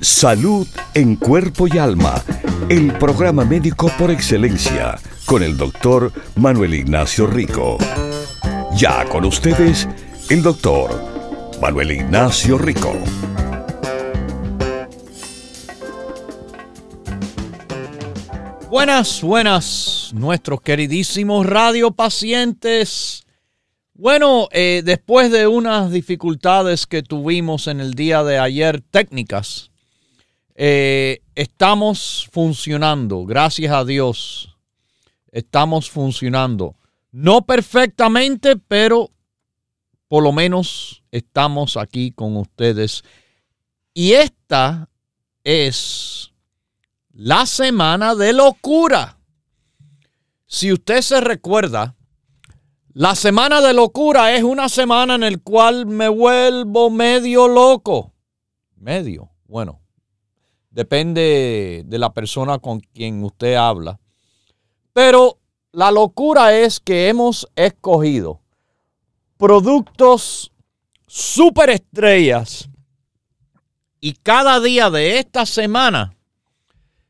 Salud en cuerpo y alma. El programa médico por excelencia con el doctor Manuel Ignacio Rico. Ya con ustedes, el doctor Manuel Ignacio Rico. Buenas, buenas, nuestros queridísimos radiopacientes. Bueno, eh, después de unas dificultades que tuvimos en el día de ayer técnicas, eh, estamos funcionando, gracias a Dios estamos funcionando. No perfectamente, pero por lo menos estamos aquí con ustedes. Y esta es la semana de locura. Si usted se recuerda, la semana de locura es una semana en la cual me vuelvo medio loco. Medio, bueno, depende de la persona con quien usted habla. Pero la locura es que hemos escogido productos superestrellas y cada día de esta semana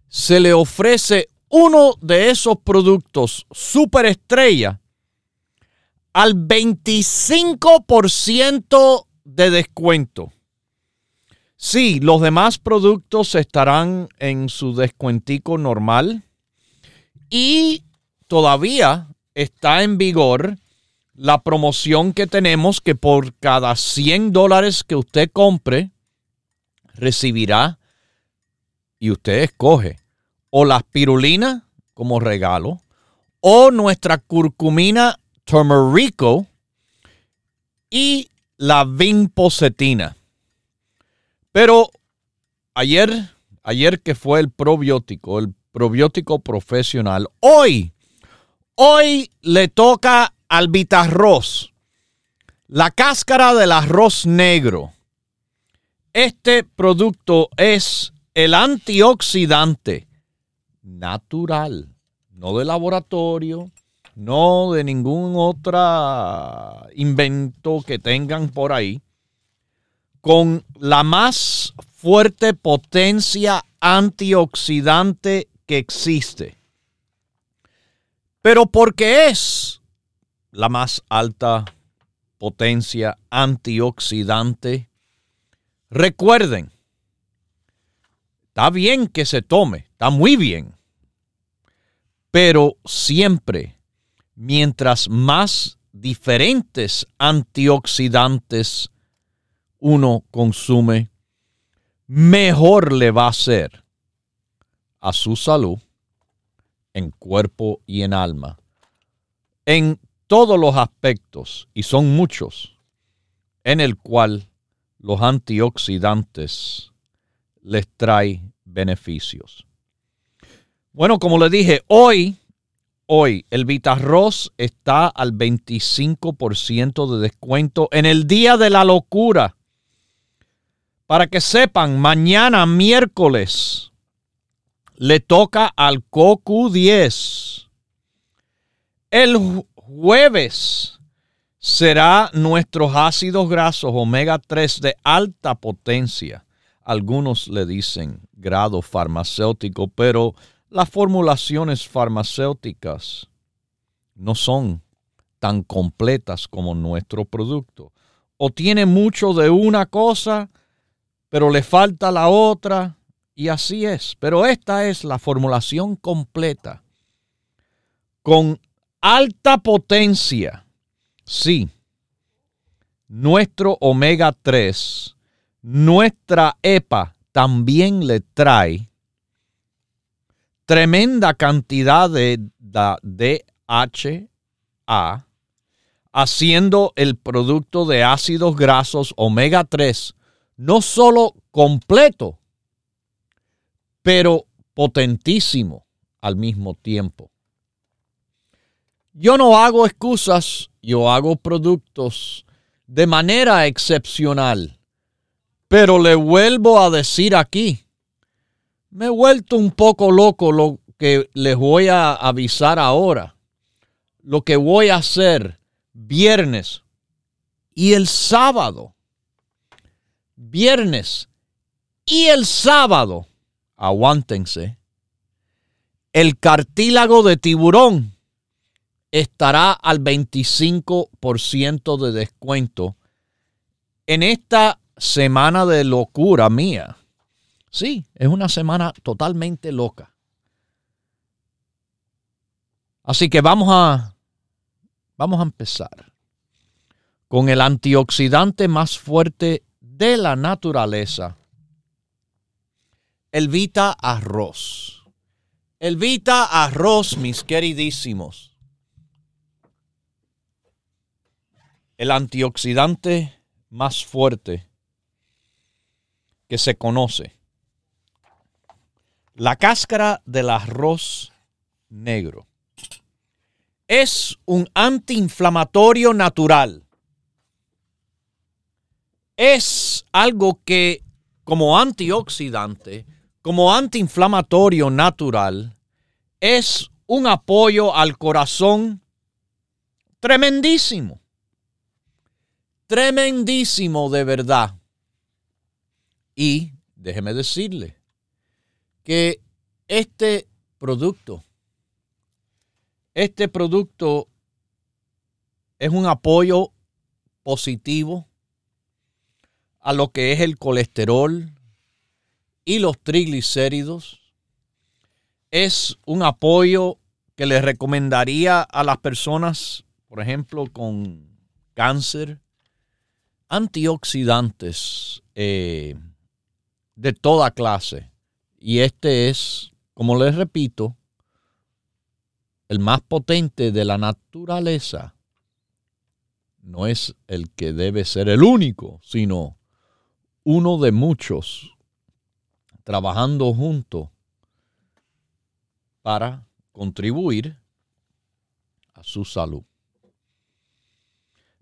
se le ofrece uno de esos productos superestrella al 25% de descuento. Sí, los demás productos estarán en su descuentico normal y todavía está en vigor la promoción que tenemos que por cada 100 dólares que usted compre, recibirá y usted escoge o la spirulina como regalo o nuestra curcumina turmerico y la vinpocetina. Pero ayer, ayer que fue el probiótico, el probiótico profesional. Hoy, hoy le toca al vitarroz, la cáscara del arroz negro. Este producto es el antioxidante natural, no de laboratorio, no de ningún otro invento que tengan por ahí, con la más fuerte potencia antioxidante que existe. Pero porque es la más alta potencia antioxidante, recuerden, está bien que se tome, está muy bien, pero siempre, mientras más diferentes antioxidantes uno consume, mejor le va a ser a su salud en cuerpo y en alma, en todos los aspectos, y son muchos, en el cual los antioxidantes les trae beneficios. Bueno, como le dije, hoy, hoy el Vitarroz está al 25% de descuento en el día de la locura. Para que sepan, mañana miércoles le toca al COCU 10. El jueves será nuestros ácidos grasos omega 3 de alta potencia. Algunos le dicen grado farmacéutico, pero las formulaciones farmacéuticas no son tan completas como nuestro producto. O tiene mucho de una cosa, pero le falta la otra y así es. Pero esta es la formulación completa. Con alta potencia. Sí. Nuestro omega 3, nuestra EPA también le trae tremenda cantidad de, DHA, haciendo el producto de ácidos grasos omega 3 no solo completo, pero potentísimo al mismo tiempo. Yo no hago excusas, yo hago productos de manera excepcional. Pero le vuelvo a decir aquí, me he vuelto un poco loco lo que les voy a avisar ahora. Lo que voy a hacer viernes y el sábado. Viernes y el sábado. Aguántense. El cartílago de tiburón estará al 25% de descuento en esta semana de locura mía. Sí, es una semana totalmente loca. Así que vamos a vamos a empezar con el antioxidante más fuerte de la naturaleza, el Vita Arroz. El Vita Arroz, mis queridísimos. El antioxidante más fuerte que se conoce. La cáscara del arroz negro es un antiinflamatorio natural. Es algo que como antioxidante, como antiinflamatorio natural, es un apoyo al corazón tremendísimo. Tremendísimo de verdad. Y déjeme decirle que este producto, este producto es un apoyo positivo a lo que es el colesterol y los triglicéridos. Es un apoyo que le recomendaría a las personas, por ejemplo, con cáncer, antioxidantes eh, de toda clase. Y este es, como les repito, el más potente de la naturaleza. No es el que debe ser el único, sino uno de muchos trabajando juntos para contribuir a su salud.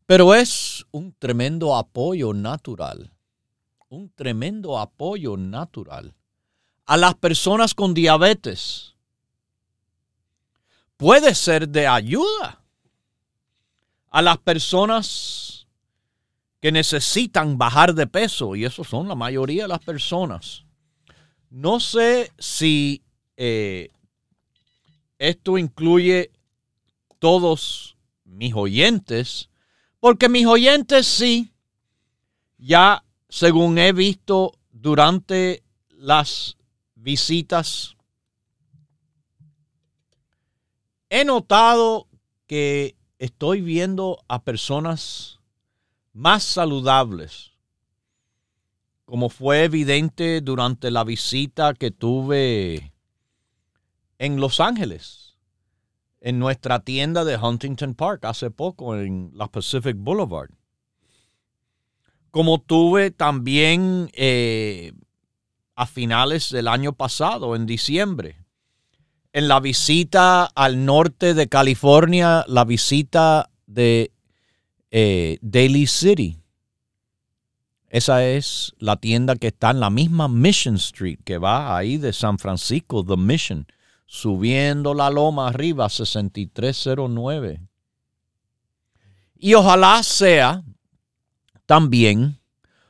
Pero es un tremendo apoyo natural, un tremendo apoyo natural a las personas con diabetes. Puede ser de ayuda a las personas que necesitan bajar de peso, y eso son la mayoría de las personas. No sé si eh, esto incluye todos mis oyentes, porque mis oyentes sí, ya según he visto durante las visitas, he notado que estoy viendo a personas más saludables, como fue evidente durante la visita que tuve en Los Ángeles en nuestra tienda de Huntington Park hace poco en la Pacific Boulevard. Como tuve también eh, a finales del año pasado, en diciembre, en la visita al norte de California, la visita de eh, Daly City. Esa es la tienda que está en la misma Mission Street, que va ahí de San Francisco, The Mission subiendo la loma arriba 6309. Y ojalá sea también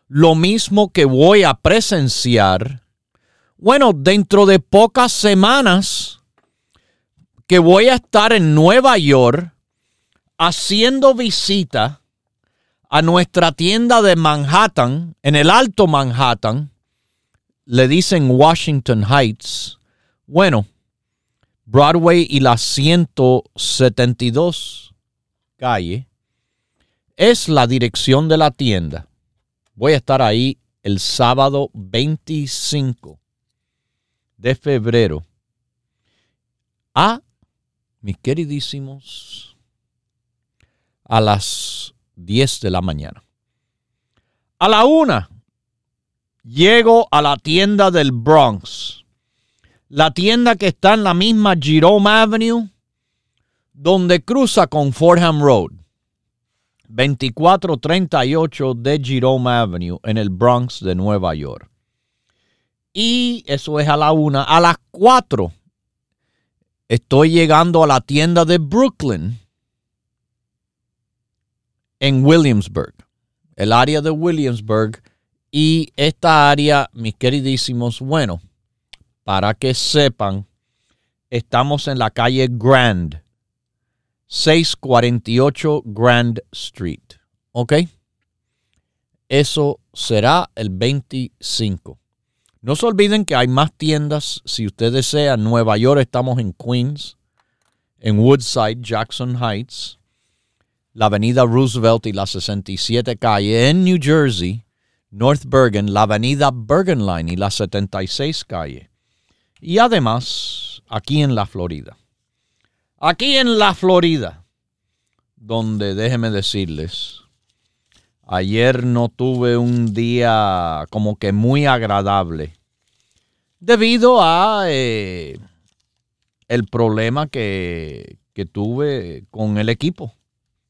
lo mismo que voy a presenciar, bueno, dentro de pocas semanas que voy a estar en Nueva York haciendo visita a nuestra tienda de Manhattan, en el Alto Manhattan, le dicen Washington Heights. Bueno, Broadway y la 172 calle es la dirección de la tienda. Voy a estar ahí el sábado 25 de febrero a mis queridísimos a las 10 de la mañana. A la una llego a la tienda del Bronx la tienda que está en la misma Jerome Avenue, donde cruza con Fordham Road, 2438 de Jerome Avenue, en el Bronx de Nueva York. Y eso es a la una. A las cuatro estoy llegando a la tienda de Brooklyn en Williamsburg, el área de Williamsburg. Y esta área, mis queridísimos, bueno, para que sepan, estamos en la calle Grand, 648 Grand Street. ¿Ok? Eso será el 25. No se olviden que hay más tiendas. Si usted desea, en Nueva York estamos en Queens, en Woodside, Jackson Heights, la avenida Roosevelt y la 67 calle. En New Jersey, North Bergen, la avenida Bergen Line y la 76 calle. Y además, aquí en la Florida. Aquí en la Florida, donde déjenme decirles, ayer no tuve un día como que muy agradable debido a eh, el problema que, que tuve con el equipo.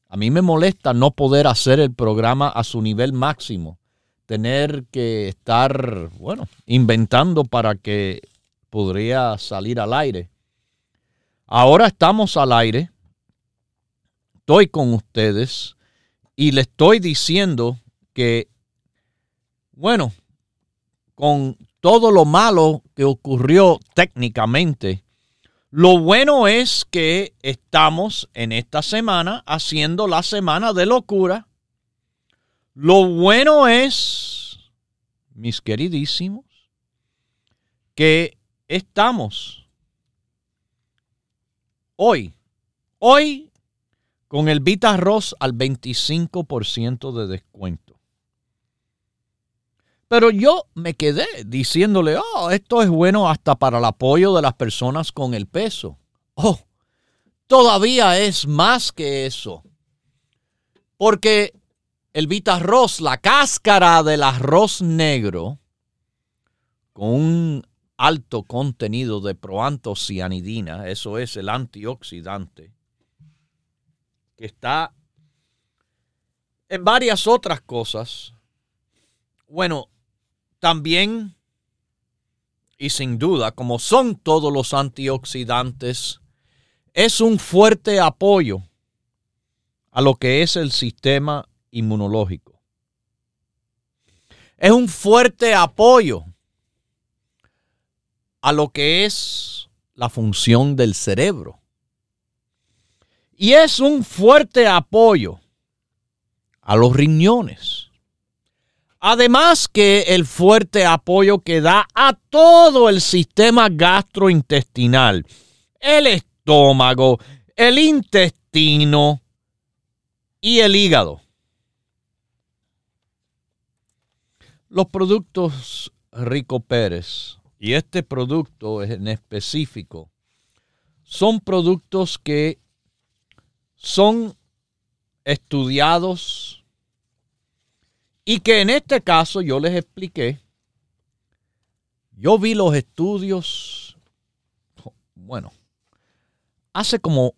A mí me molesta no poder hacer el programa a su nivel máximo, tener que estar, bueno, inventando para que podría salir al aire. Ahora estamos al aire, estoy con ustedes y le estoy diciendo que, bueno, con todo lo malo que ocurrió técnicamente, lo bueno es que estamos en esta semana haciendo la semana de locura. Lo bueno es, mis queridísimos, que estamos hoy, hoy con el Vita Arroz al 25% de descuento. Pero yo me quedé diciéndole, oh, esto es bueno hasta para el apoyo de las personas con el peso. Oh, todavía es más que eso. Porque el Vita Arroz, la cáscara del arroz negro, con un alto contenido de proantocianidina, eso es el antioxidante, que está en varias otras cosas. Bueno, también y sin duda, como son todos los antioxidantes, es un fuerte apoyo a lo que es el sistema inmunológico. Es un fuerte apoyo a lo que es la función del cerebro. Y es un fuerte apoyo a los riñones. Además que el fuerte apoyo que da a todo el sistema gastrointestinal, el estómago, el intestino y el hígado. Los productos Rico Pérez y este producto en específico son productos que son estudiados y que en este caso yo les expliqué, yo vi los estudios, bueno, hace como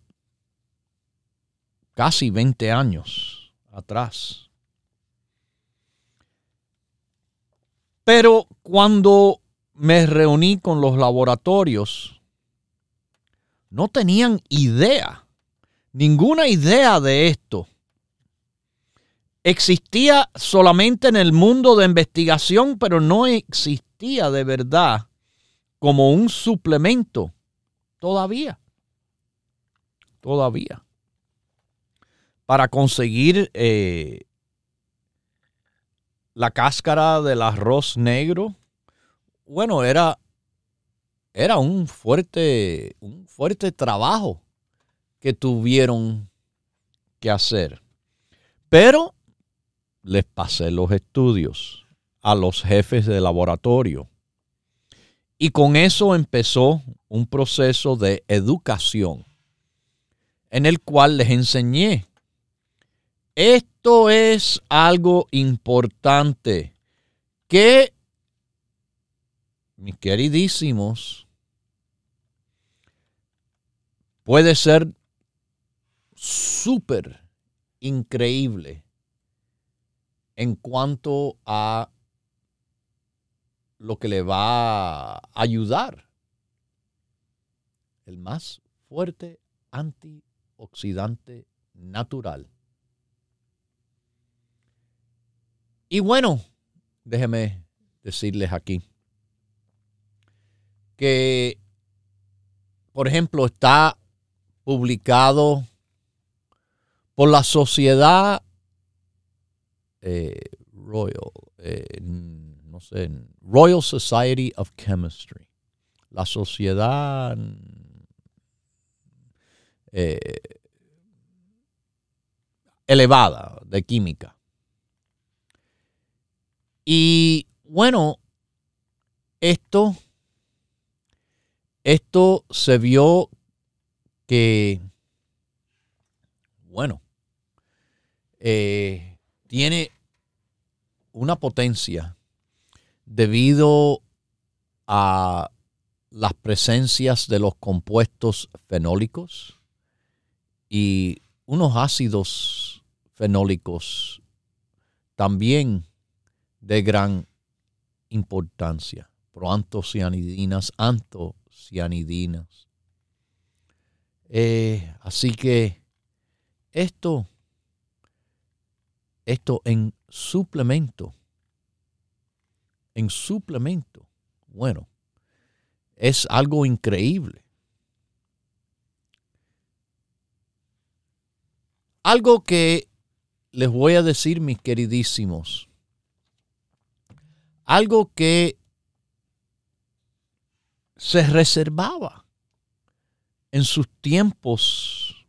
casi 20 años atrás. Pero cuando me reuní con los laboratorios, no tenían idea, ninguna idea de esto existía solamente en el mundo de investigación, pero no existía de verdad como un suplemento todavía. Todavía. Para conseguir eh, la cáscara del arroz negro, bueno, era, era un, fuerte, un fuerte trabajo que tuvieron que hacer. Pero les pasé los estudios a los jefes de laboratorio. Y con eso empezó un proceso de educación en el cual les enseñé. Esto es algo importante que, mis queridísimos, puede ser súper increíble en cuanto a lo que le va a ayudar. El más fuerte antioxidante natural. Y bueno, déjeme decirles aquí que, por ejemplo, está publicado por la sociedad eh, Royal, eh, no sé, Royal Society of Chemistry, la sociedad eh, elevada de química. Y bueno, esto, esto se vio que, bueno, eh, tiene una potencia debido a las presencias de los compuestos fenólicos y unos ácidos fenólicos también de gran importancia. Proantocianidinas, antocianidinas. Eh, así que esto, esto en suplemento, en suplemento, bueno, es algo increíble. Algo que les voy a decir, mis queridísimos, algo que se reservaba en sus tiempos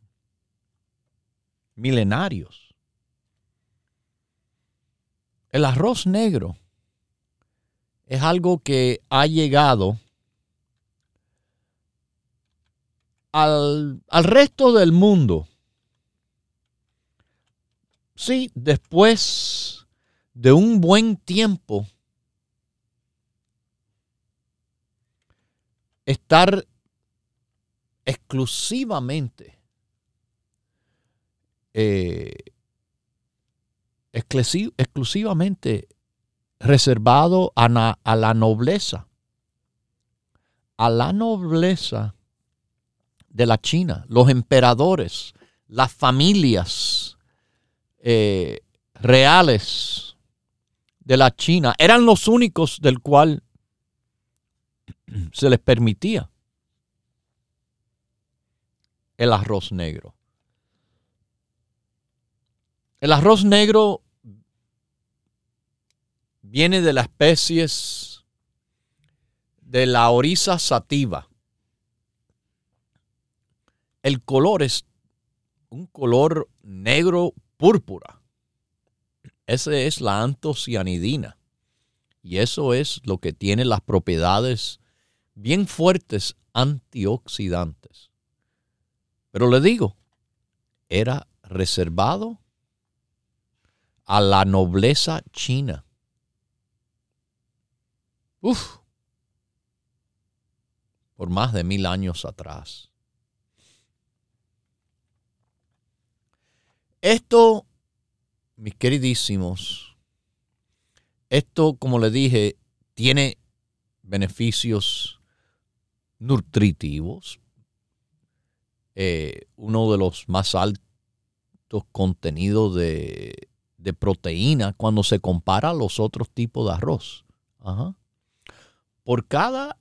milenarios. El arroz negro es algo que ha llegado al, al, resto del mundo. Sí, después de un buen tiempo estar exclusivamente eh, exclusivamente reservado a, a, la nobleza, a la nobleza de la China, los emperadores, las familias eh, reales de la China, eran los únicos del cual se les permitía el arroz negro. El arroz negro viene de las especies de la orisa sativa. El color es un color negro púrpura. Esa es la antocianidina. Y eso es lo que tiene las propiedades bien fuertes antioxidantes. Pero le digo, era reservado a la nobleza china. Uf, por más de mil años atrás. Esto, mis queridísimos, esto, como le dije, tiene beneficios nutritivos, eh, uno de los más altos contenidos de, proteína cuando se compara a los otros tipos de arroz. Por cada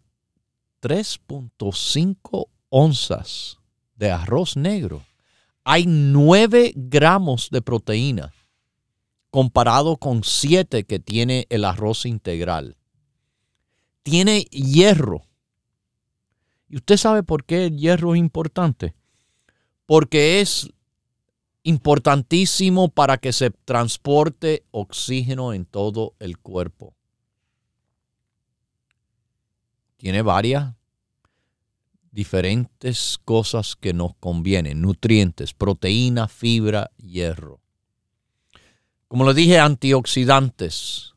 3.5 onzas de arroz negro, hay 9 gramos de proteína comparado con 7 que tiene el arroz integral. Tiene hierro ¿Y usted sabe por qué el hierro es importante? Porque es importantísimo para que se transporte oxígeno en todo el cuerpo. Tiene varias diferentes cosas que nos convienen, nutrientes, proteína, fibra, hierro. Como le dije, antioxidantes,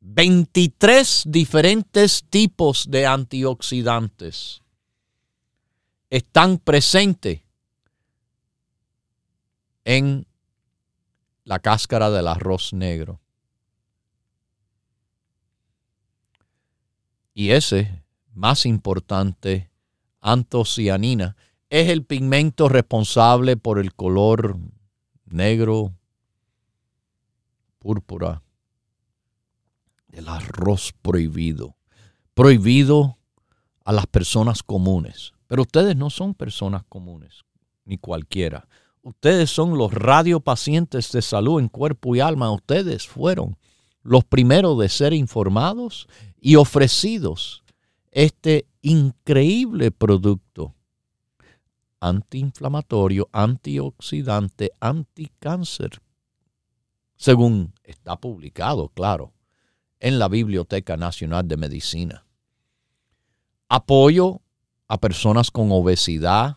23 diferentes tipos de antioxidantes están presentes en la cáscara del arroz negro. Y ese, más importante, antocianina, es el pigmento responsable por el color negro, púrpura del arroz prohibido. Prohibido a las personas comunes. Pero ustedes no son personas comunes, ni cualquiera. Ustedes son los radiopacientes de salud en cuerpo y alma. Ustedes fueron los primeros de ser informados y ofrecidos este increíble producto antiinflamatorio, antioxidante, anticáncer, según está publicado, claro, en la Biblioteca Nacional de Medicina. Apoyo a personas con obesidad,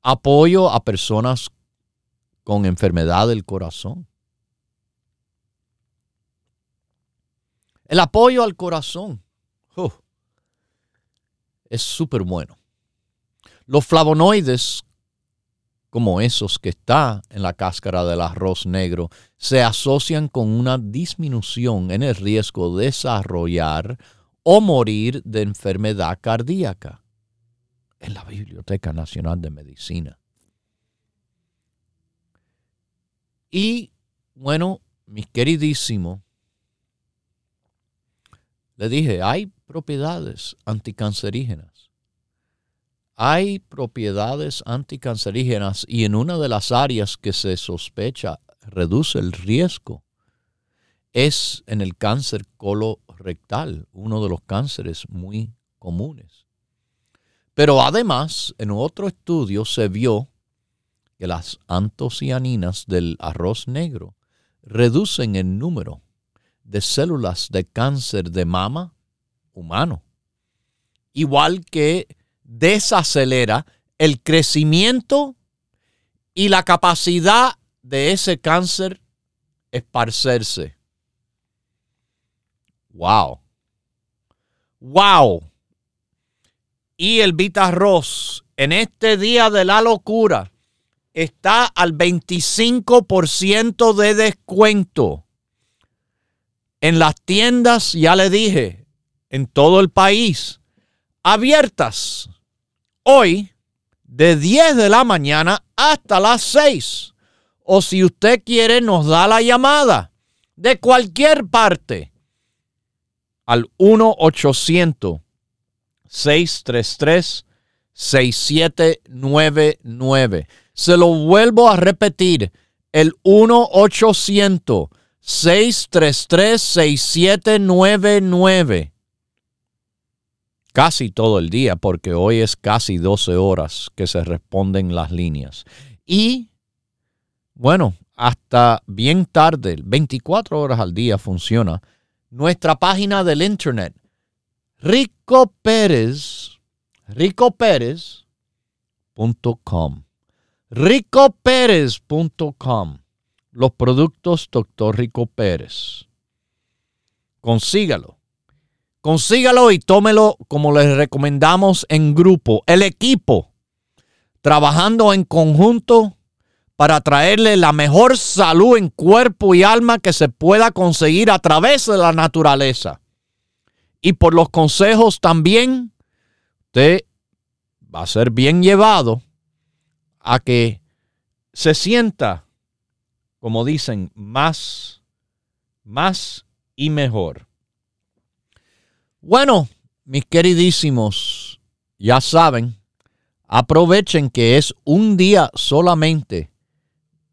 apoyo a personas con enfermedad del corazón. El apoyo al corazón es súper bueno. Los flavonoides, como esos que está en la cáscara del arroz negro, se asocian con una disminución en el riesgo de desarrollar o morir de enfermedad cardíaca en la Biblioteca Nacional de Medicina. Y bueno, mis queridísimos, le dije, hay propiedades anticancerígenas. Hay propiedades anticancerígenas y en una de las áreas que se sospecha reduce el riesgo es en el cáncer colorectal, uno de los cánceres muy comunes. Pero además, en otro estudio se vio que las antocianinas del arroz negro reducen el número de células de cáncer de mama humano, igual que desacelera el crecimiento y la capacidad de ese cáncer esparcerse. Wow. Wow. Y el Vitarroz en este día de la locura está al 25% de descuento. En las tiendas, ya le dije, en todo el país, abiertas hoy de 10 de la mañana hasta las 6. O si usted quiere, nos da la llamada de cualquier parte al 1-800-633-6799. Se lo vuelvo a repetir, el 1-800-633-6799 casi todo el día, porque hoy es casi 12 horas que se responden las líneas. Y, bueno, hasta bien tarde, 24 horas al día funciona nuestra página del internet, Rico Pérez, ricopérez.com. ricopérez.com. Los productos Dr. Rico Pérez. Consígalo Consígalo y tómelo como les recomendamos en grupo. El equipo, trabajando en conjunto para traerle la mejor salud en cuerpo y alma que se pueda conseguir a través de la naturaleza. Y por los consejos también, usted va a ser bien llevado a que se sienta, como dicen, más, más y mejor. Bueno, mis queridísimos, ya saben, aprovechen que es un día solamente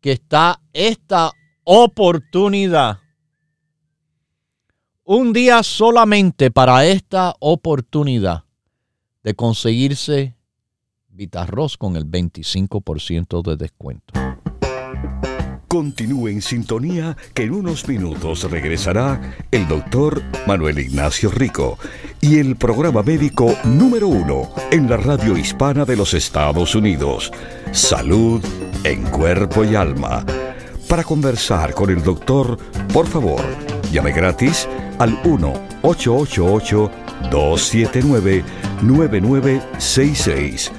que está esta oportunidad. Un día solamente para esta oportunidad de conseguirse Vitarroz con el 25% de descuento. Continúe en sintonía que en unos minutos regresará el doctor Manuel Ignacio Rico y el programa médico número uno en la radio hispana de los Estados Unidos, Salud en Cuerpo y Alma. Para conversar con el doctor, por favor, llame gratis al 1-888-279-9966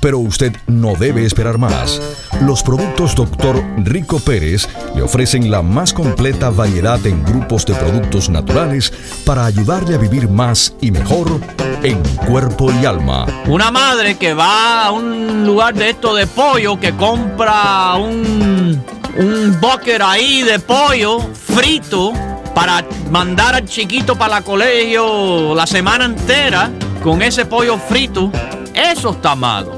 pero usted no debe esperar más. Los productos Dr. Rico Pérez le ofrecen la más completa variedad en grupos de productos naturales para ayudarle a vivir más y mejor en cuerpo y alma. Una madre que va a un lugar de esto de pollo, que compra un, un ahí de pollo frito para mandar al chiquito para el colegio la semana entera con ese pollo frito, eso está malo.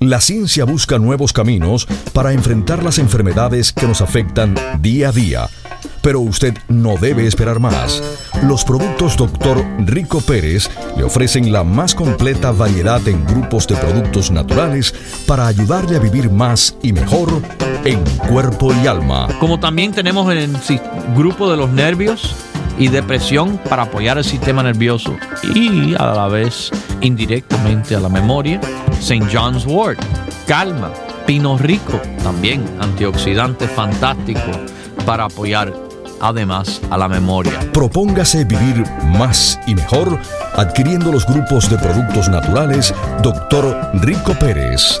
La ciencia busca nuevos caminos para enfrentar las enfermedades que nos afectan día a día pero usted no debe esperar más. Los productos Dr. Rico Pérez le ofrecen la más completa variedad en grupos de productos naturales para ayudarle a vivir más y mejor en cuerpo y alma. Como también tenemos el grupo de los nervios y depresión para apoyar el sistema nervioso y a la vez indirectamente a la memoria. St. John's Wort, calma, pino rico, también antioxidante fantástico para apoyar además a la memoria. Propóngase vivir más y mejor adquiriendo los grupos de productos naturales Dr. Rico Pérez.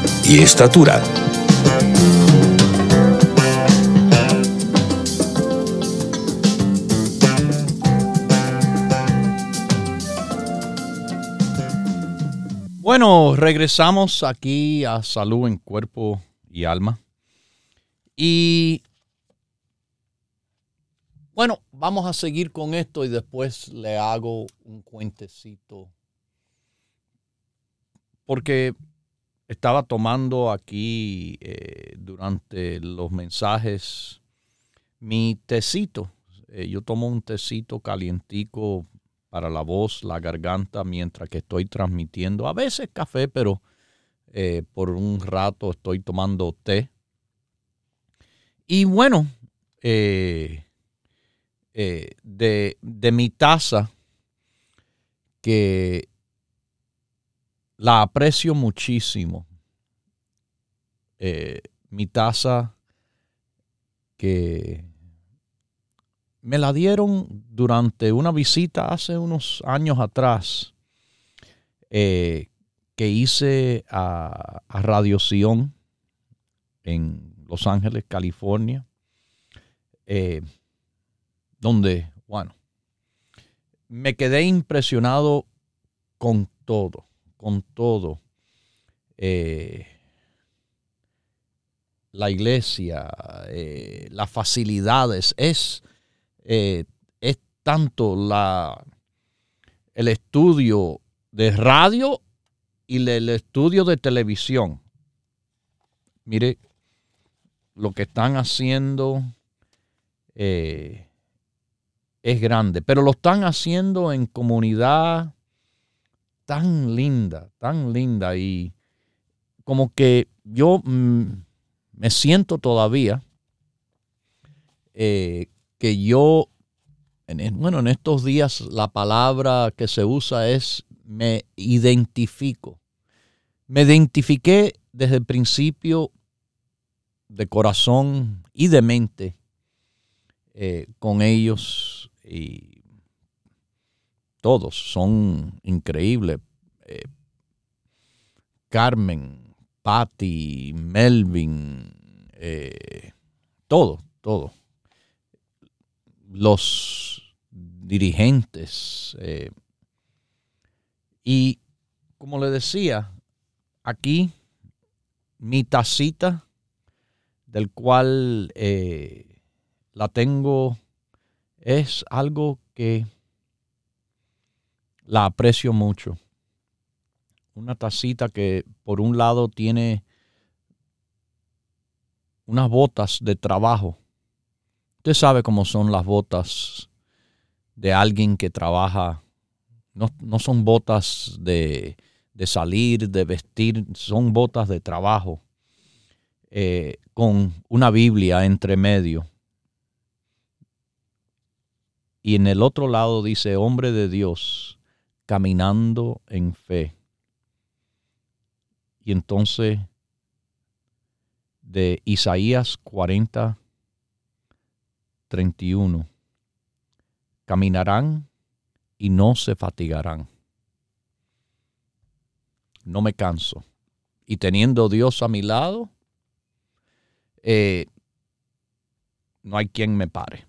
y estatura. Bueno, regresamos aquí a salud en cuerpo y alma. Y bueno, vamos a seguir con esto y después le hago un cuentecito. Porque estaba tomando aquí eh, durante los mensajes mi tecito. Eh, yo tomo un tecito calientico para la voz, la garganta, mientras que estoy transmitiendo. A veces café, pero eh, por un rato estoy tomando té. Y bueno, de, de, mi taza, que la aprecio muchísimo. mi taza que me la dieron durante una visita hace unos años atrás eh, que hice a, Radio Sion en Los Ángeles, California, eh, donde, bueno, me quedé impresionado con todo, con todo. Eh, la iglesia, las facilidades, es eh, es tanto la, el estudio de radio y el estudio de televisión. Mire, lo que están haciendo eh, es grande, pero lo están haciendo en comunidad tan linda, tan linda y como que yo mm, me siento todavía eh, que yo, en, bueno, en estos días la palabra que se usa es me identifico. Me identifiqué desde el principio de corazón y de mente eh, con ellos y todos son increíbles. Eh, Carmen, Patty, Melvin, eh, todo, todo los dirigentes. Eh, y como le decía, aquí mi tacita, del cual la tengo, es algo que la aprecio mucho. Una tacita que por un lado tiene unas botas de trabajo Usted sabe cómo son las botas de alguien que trabaja. No, son botas de, salir, de vestir, son botas de trabajo. Eh, con una Biblia entre medio. Y en el otro lado dice, hombre de Dios, caminando en fe. Y entonces, de Isaías 40, 31. Caminarán y no se fatigarán. No me canso. Y teniendo Dios a mi lado, eh, no hay quien me pare.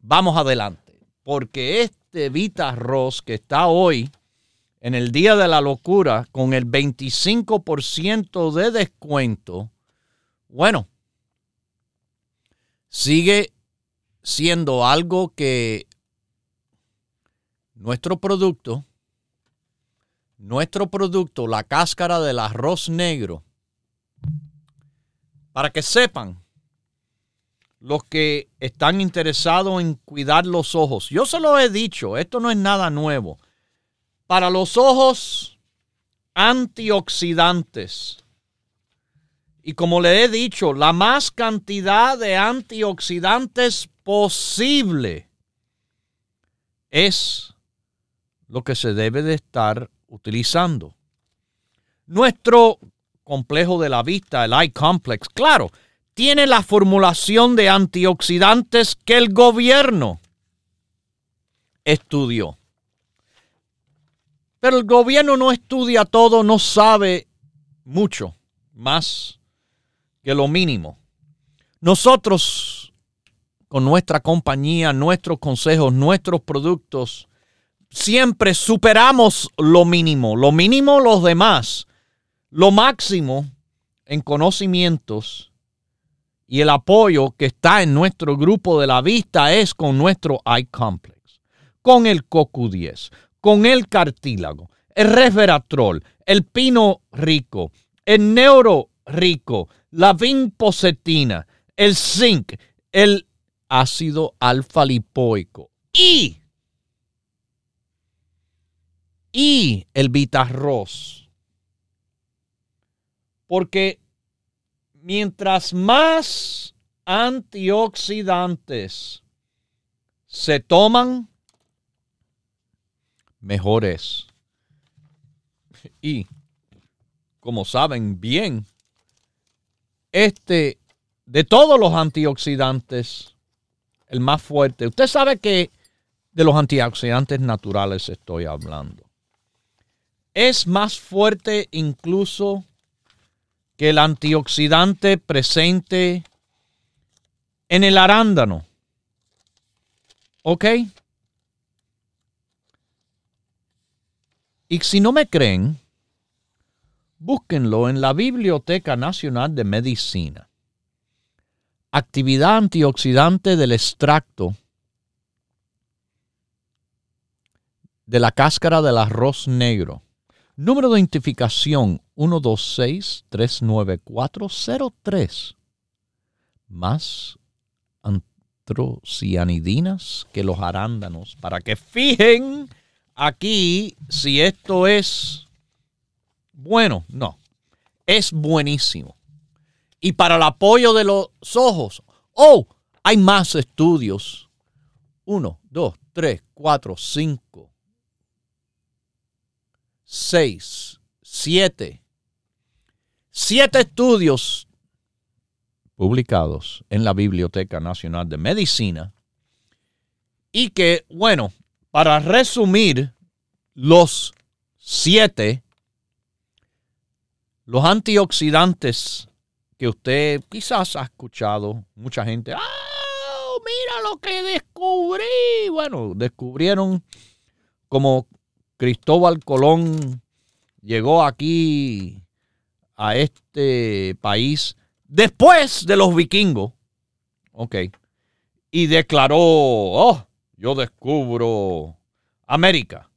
Vamos adelante, porque este Vita Ross que está hoy en el día de la locura con el 25% de descuento, bueno, sigue siendo algo que nuestro producto, nuestro producto, la cáscara del arroz negro, para que sepan los que están interesados en cuidar los ojos. Yo se lo he dicho, esto no es nada nuevo. Para los ojos antioxidantes, y como le he dicho, la más cantidad de antioxidantes posible es lo que se debe de estar utilizando. Nuestro complejo de la vista, el eye complex, claro, tiene la formulación de antioxidantes que el gobierno estudió. Pero el gobierno no estudia todo, no sabe mucho más que lo mínimo. Nosotros, con nuestra compañía, nuestros consejos, nuestros productos, siempre superamos lo mínimo. Lo mínimo los demás. Lo máximo en conocimientos y el apoyo que está en nuestro grupo de la vista es con nuestro eye complex, con el CoQ10, con el cartílago, el resveratrol, el pino rico, el neuro rico, la vinpocetina, el zinc, el ácido alfa lipoico y, y el vitarroz. Porque mientras más antioxidantes se toman, mejor es. Y como saben bien, este, de todos los antioxidantes, el más fuerte, usted sabe que de los antioxidantes naturales estoy hablando. Es más fuerte incluso que el antioxidante presente en el arándano. ¿Ok? Y si no me creen, búsquenlo en la Biblioteca Nacional de Medicina. Actividad antioxidante del extracto de la cáscara del arroz negro. Número de identificación 126-39403. Más antrocianidinas que los arándanos. Para que fijen aquí si esto es bueno. No, es buenísimo. Y para el apoyo de los ojos. Oh, hay más estudios. Uno, dos, tres, cuatro, cinco, seis, siete siete estudios publicados en la Biblioteca Nacional de Medicina y que, bueno, para resumir los siete, los antioxidantes que usted quizás ha escuchado, mucha gente, ¡ah! Mira lo que descubrí. Bueno, descubrieron como Cristóbal Colón llegó aquí a este país después de los vikingos. Ok. Y declaró, oh, yo descubro América.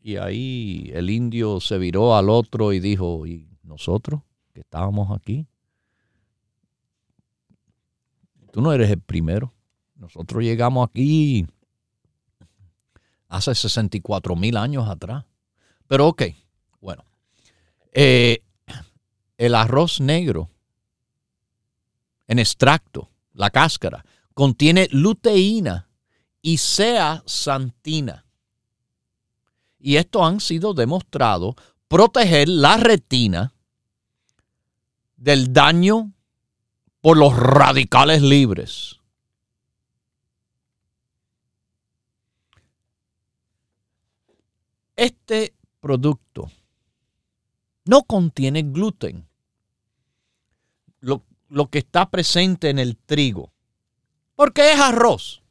Y ahí el indio se viró al otro y dijo, ¿y nosotros que estábamos aquí? Tú no eres el primero. Nosotros llegamos aquí hace 64 mil años atrás. Pero ok, bueno. Eh, el arroz negro en extracto, la cáscara, contiene luteína y zeaxantina. Y esto han sido demostrado proteger la retina del daño por los radicales libres. Este producto no contiene gluten. Lo, lo, que está presente en el trigo. Porque es arroz.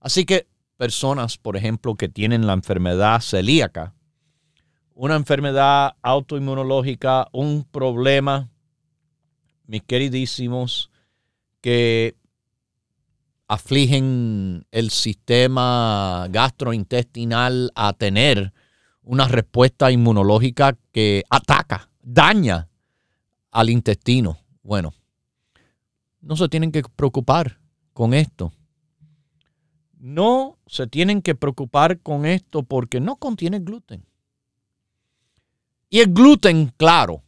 Así que personas, por ejemplo, que tienen la enfermedad celíaca, una enfermedad autoinmunológica, un problema, mis queridísimos, que afligen el sistema gastrointestinal a tener una respuesta inmunológica que ataca, daña al intestino. Bueno, no se tienen que preocupar con esto. No se tienen que preocupar con esto porque no contiene gluten. Y el gluten, claro,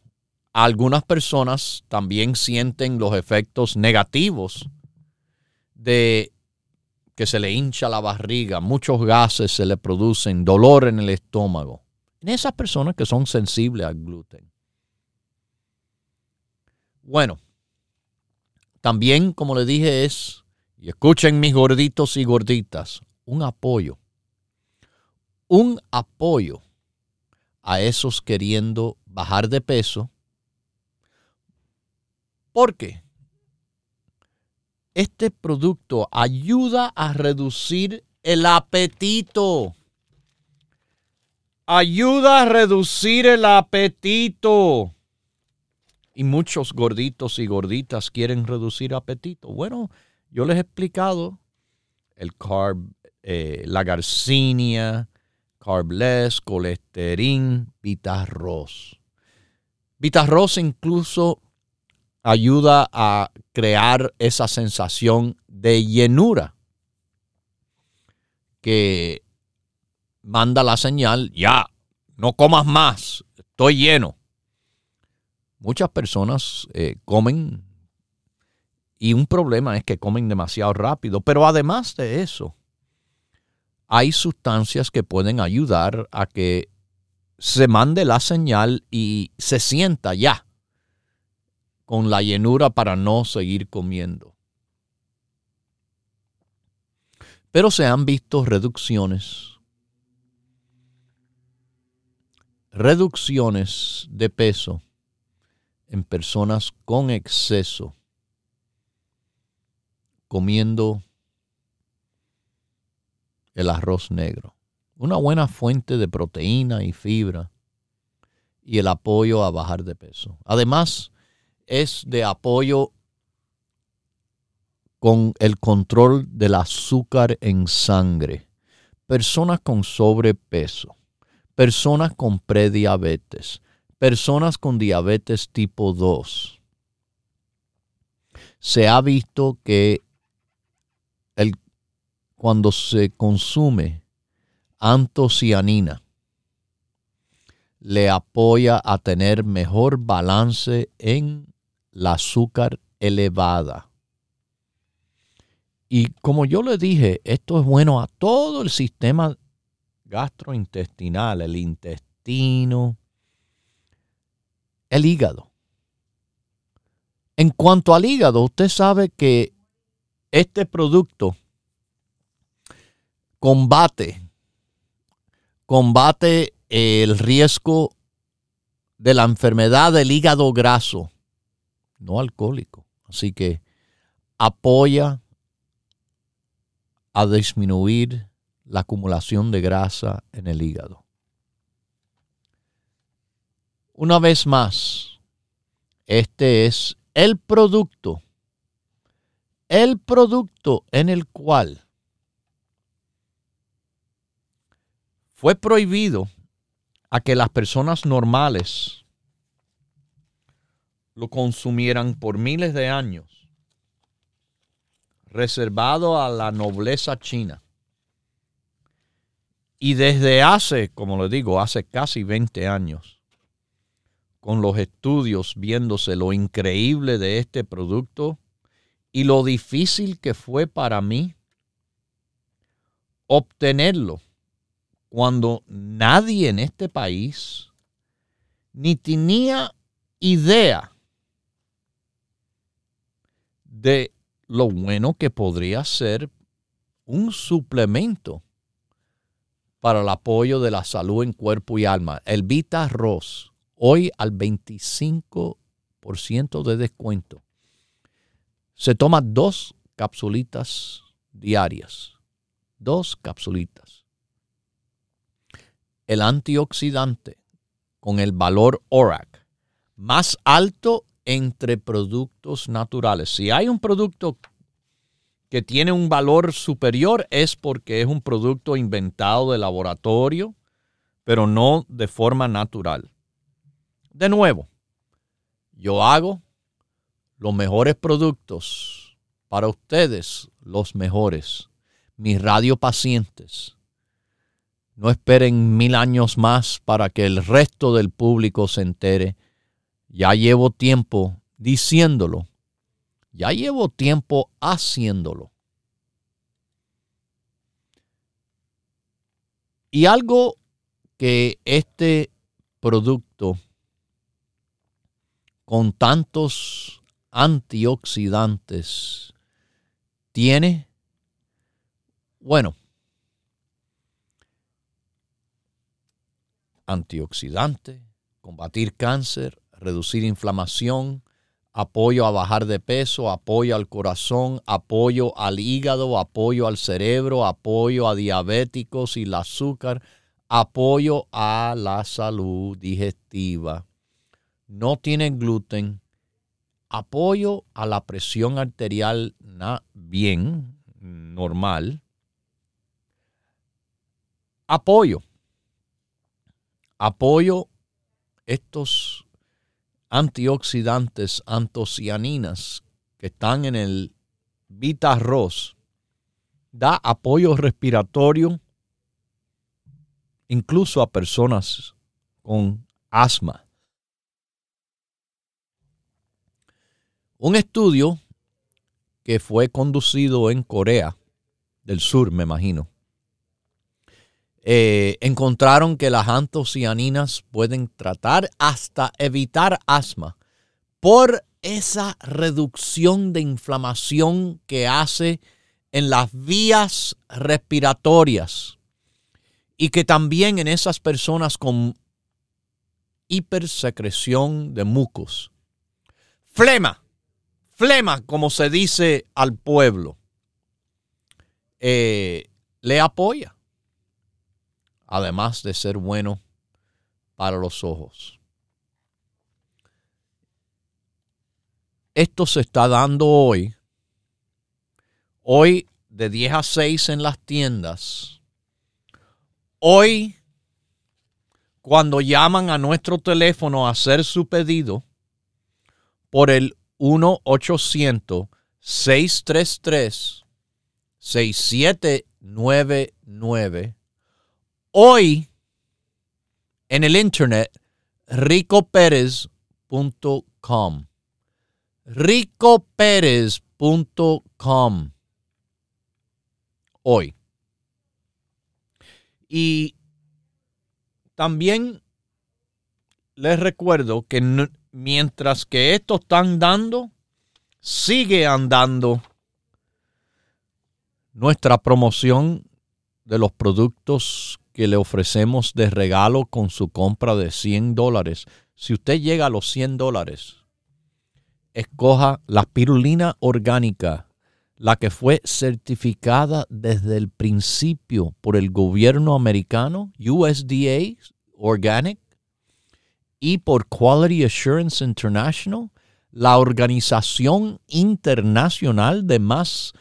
algunas personas también sienten los efectos negativos de que se le hincha la barriga, muchos gases se le producen, dolor en el estómago. En esas personas que son sensibles al gluten. Bueno, también, como le dije, es, y escuchen mis gorditos y gorditas, un apoyo. Un apoyo a esos queriendo bajar de peso. Porque este producto ayuda a reducir el apetito. Ayuda a reducir el apetito. Y muchos gorditos y gorditas quieren reducir apetito. Bueno, yo les he explicado el carb, eh, la garcinia, carbless, colesterín, vitarroz. Vitarroz incluso ayuda a crear esa sensación de llenura que manda la señal, ya, no comas más, estoy lleno muchas personas eh, comen y un problema es que comen demasiado rápido, pero además de eso, hay sustancias que pueden ayudar a que se mande la señal y se sienta ya con la llenura para no seguir comiendo. Pero se han visto reducciones, reducciones de peso en personas con exceso comiendo el arroz negro. Una buena fuente de proteína y fibra y el apoyo a bajar de peso. Además, es de apoyo con el control del azúcar en sangre. Personas con sobrepeso, personas con prediabetes, personas con diabetes tipo 2, se ha visto que el, cuando se consume antocianina, le apoya a tener mejor balance en la azúcar elevada. Y como yo le dije, esto es bueno a todo el sistema gastrointestinal, el intestino, el hígado. En cuanto al hígado, usted sabe que este producto combate, combate el riesgo de la enfermedad del hígado graso, no alcohólico. Así que apoya a disminuir la acumulación de grasa en el hígado. Una vez más, este es el producto, el producto en el cual fue prohibido a que las personas normales lo consumieran por miles de años, reservado a la nobleza china. Y desde hace, como le digo, hace casi 20 años, con los estudios viéndose lo increíble de este producto y lo difícil que fue para mí obtenerlo cuando nadie en este país ni tenía idea de lo bueno que podría ser un suplemento para el apoyo de la salud en cuerpo y alma, el Vita Ross hoy al 25% de descuento. Se toma dos capsulitas diarias. Dos capsulitas. El antioxidante con el valor ORAC más alto entre productos naturales. Si hay un producto que tiene un valor superior es porque es un producto inventado de laboratorio, pero no de forma natural. De nuevo, yo hago los mejores productos para ustedes, los mejores, mis radiopacientes. No esperen mil años más para que el resto del público se entere. Ya llevo tiempo diciéndolo. Ya llevo tiempo haciéndolo. Y algo que este producto con tantos antioxidantes tiene, bueno, antioxidante, combatir cáncer, reducir inflamación, apoyo a bajar de peso, apoyo al corazón, apoyo al hígado, apoyo al cerebro, apoyo a diabéticos y el azúcar, apoyo a la salud digestiva. No tiene gluten. Apoyo a la presión arterial bien, normal. Apoyo. Apoyo estos antioxidantes, antocianinas que están en el Vita Arroz, da apoyo respiratorio incluso a personas con asma. Un estudio que fue conducido en Corea del Sur, me imagino, eh, encontraron que las antocianinas pueden tratar hasta evitar asma por esa reducción de inflamación que hace en las vías respiratorias y que también en esas personas con hipersecreción de mucos, flema, flema como se dice al pueblo, eh, le apoya además de ser bueno para los ojos. Esto se está dando hoy, hoy de 10 a 6 en las tiendas. Hoy, cuando llaman a nuestro teléfono a hacer su pedido por el 1-800-633-6799, Hoy en el internet, ricoperez.com. ricoperez.com. Hoy. Y también les recuerdo que mientras que esto están dando, sigue andando nuestra promoción de los productos que le ofrecemos de regalo con su compra de 100 dólares. Si usted llega a los 100 dólares, escoja la pirulina orgánica, la que fue certificada desde el principio por el gobierno americano, USDA Organic, y por Quality Assurance International, la organización internacional de más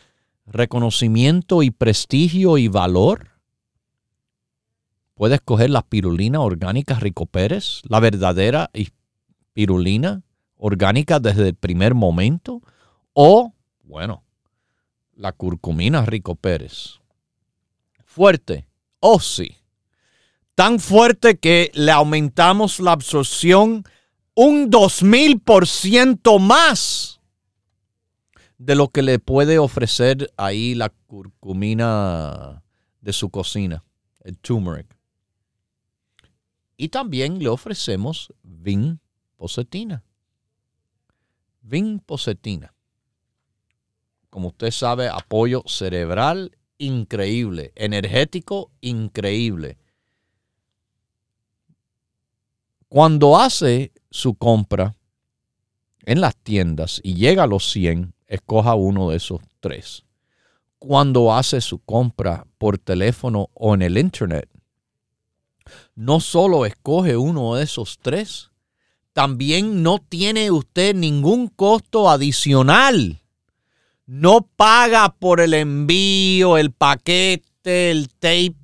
reconocimiento y prestigio y valor Puedes coger la pirulina orgánica Rico Pérez, la verdadera pirulina orgánica desde el primer momento, o, bueno, la curcumina Rico Pérez. Fuerte, oh sí. Tan fuerte que le aumentamos la absorción un 2000% más de lo que le puede ofrecer ahí la curcumina de su cocina, el turmeric. Y también le ofrecemos vinposetina. Vinposetina. Como usted sabe, apoyo cerebral increíble, energético increíble. Cuando hace su compra en las tiendas y llega a los 100, escoja uno de esos tres. Cuando hace su compra por teléfono o en el internet, no solo escoge uno de esos tres, también no tiene usted ningún costo adicional. No paga por el envío, el paquete, el tape.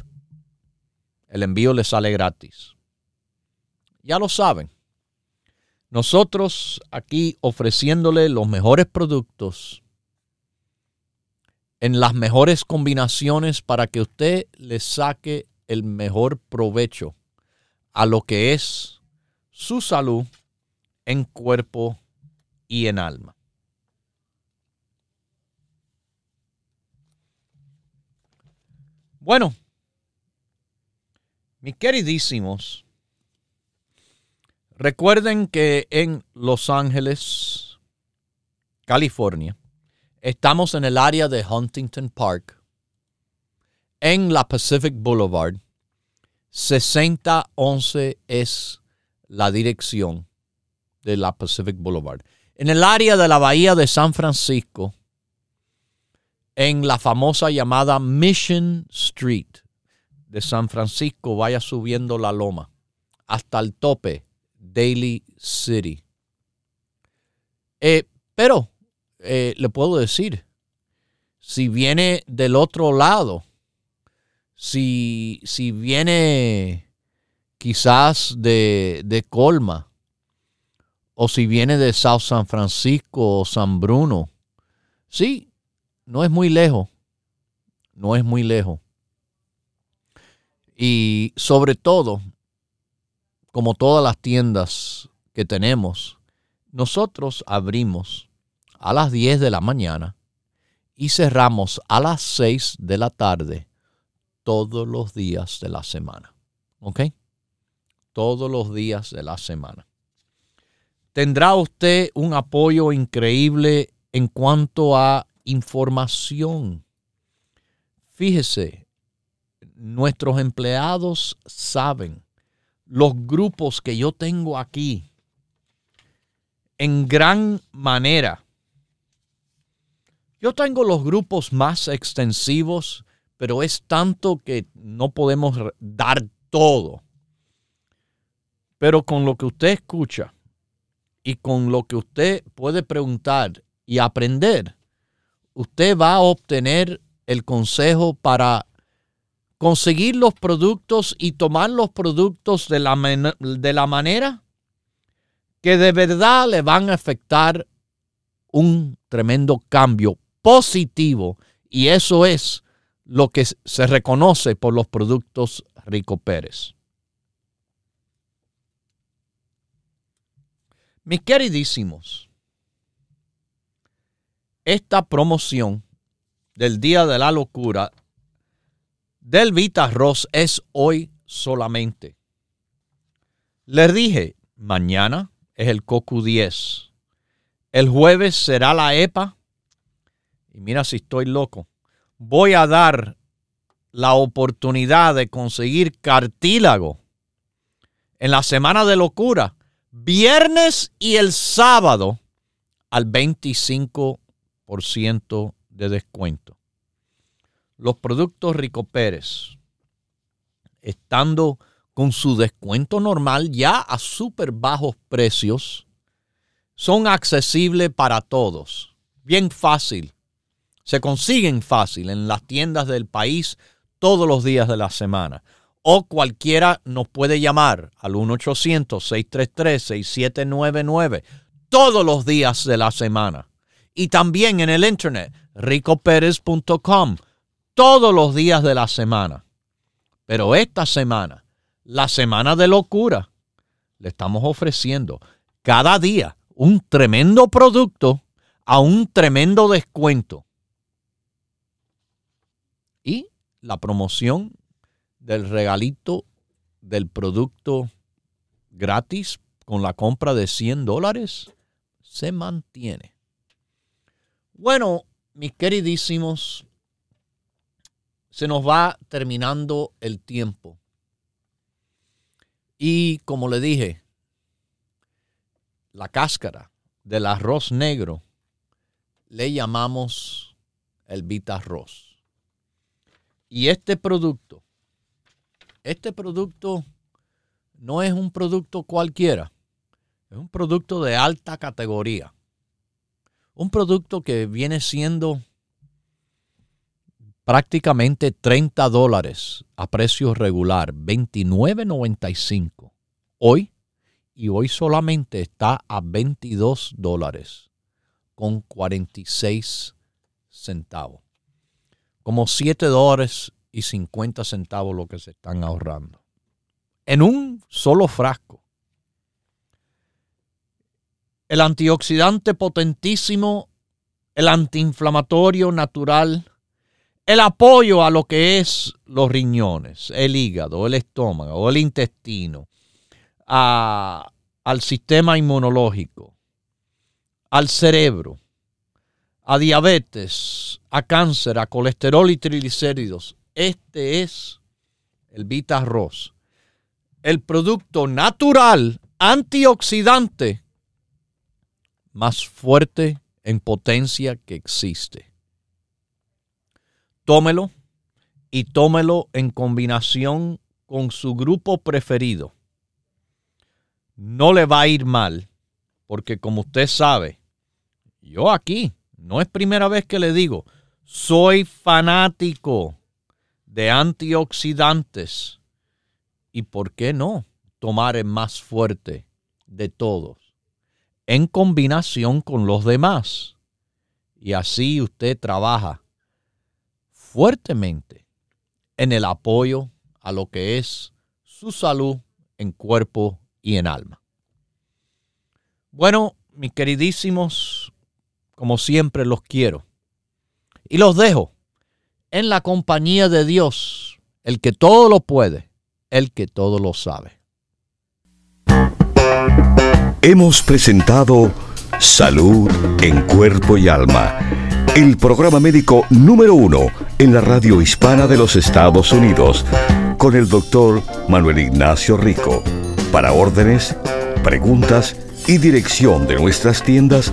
El envío le sale gratis. Ya lo saben. Nosotros aquí ofreciéndole los mejores productos en las mejores combinaciones para que usted le saque el mejor provecho a lo que es su salud en cuerpo y en alma. Bueno, Mis queridísimos, recuerden que en Los Ángeles, California, estamos en el área de Huntington Park, en la Pacific Boulevard. 6011 es la dirección de la Pacific Boulevard. En el área de la bahía de San Francisco, en la famosa llamada Mission Street de San Francisco, vaya subiendo la loma hasta el tope, Daily City. Eh, pero eh, le puedo decir, si viene del otro lado, si, si viene quizás de, de Colma, o si viene de South San Francisco o San Bruno, sí, no es muy lejos, no es muy lejos. Y sobre todo, como todas las tiendas que tenemos, nosotros abrimos a las 10 de la mañana y cerramos a las 6 de la tarde todos los días de la semana. ¿Ok? Todos los días de la semana. Tendrá usted un apoyo increíble en cuanto a información. Fíjese, nuestros empleados saben los grupos que yo tengo aquí en gran manera. Yo tengo los grupos más extensivos, pero es tanto que no podemos dar todo. Pero con lo que usted escucha y con lo que usted puede preguntar y aprender, usted va a obtener el consejo para conseguir los productos y tomar los productos de la, de la manera que de verdad le van a afectar un tremendo cambio positivo y eso es lo que se reconoce por los productos Rico Pérez. Mis queridísimos, esta promoción del Día de la Locura del Vita Ross es hoy solamente. Les dije, mañana es el Cocu 10. El jueves será la EPA. Y mira si estoy loco. Voy a dar la oportunidad de conseguir cartílago en la semana de locura, viernes y el sábado al 25% de descuento los productos Rico Pérez, estando con su descuento normal ya a súper bajos precios, son accesibles para todos. Bien fácil. Se consiguen fácil en las tiendas del país todos los días de la semana. O cualquiera nos puede llamar al 1-800-633-6799 todos los días de la semana. Y también en el internet, ricoperez.com todos los días de la semana. Pero esta semana, la semana de locura, le estamos ofreciendo cada día un tremendo producto a un tremendo descuento. Y la promoción del regalito del producto gratis con la compra de 100 dólares se mantiene. Bueno, mis queridísimos se nos va terminando el tiempo. Y como le dije, la cáscara del arroz negro le llamamos el Vita Arroz. Y este producto, este producto no es un producto cualquiera, es un producto de alta categoría. Un producto que viene siendo prácticamente 30 dólares a precio regular, 29.95 hoy y hoy solamente está a 22 dólares con 46 centavos. Como 7 dólares y 50 centavos lo que se están ahorrando. En un solo frasco. El antioxidante potentísimo, el antiinflamatorio natural, el apoyo a lo que es los riñones, el hígado, el estómago, el intestino, al sistema inmunológico, al cerebro, a diabetes, a cáncer, a colesterol y triglicéridos. Este es el Vita Arroz, el producto natural antioxidante más fuerte en potencia que existe. Tómelo y tómelo en combinación con su grupo preferido. No le va a ir mal, porque como usted sabe, yo aquí, no es primera vez que le digo, soy fanático de antioxidantes. ¿Y por qué no tomar el más fuerte de todos? En combinación con los demás. Y así usted trabaja fuertemente en el apoyo a lo que es su salud en cuerpo y en alma. Bueno, mis queridísimos, como siempre los quiero. Y los dejo en la compañía de Dios, el que todo lo puede, el que todo lo sabe. Hemos presentado Salud en Cuerpo y Alma, el programa médico número uno en la radio hispana de los Estados Unidos, con el doctor Manuel Ignacio Rico. Para órdenes, preguntas y dirección de nuestras tiendas,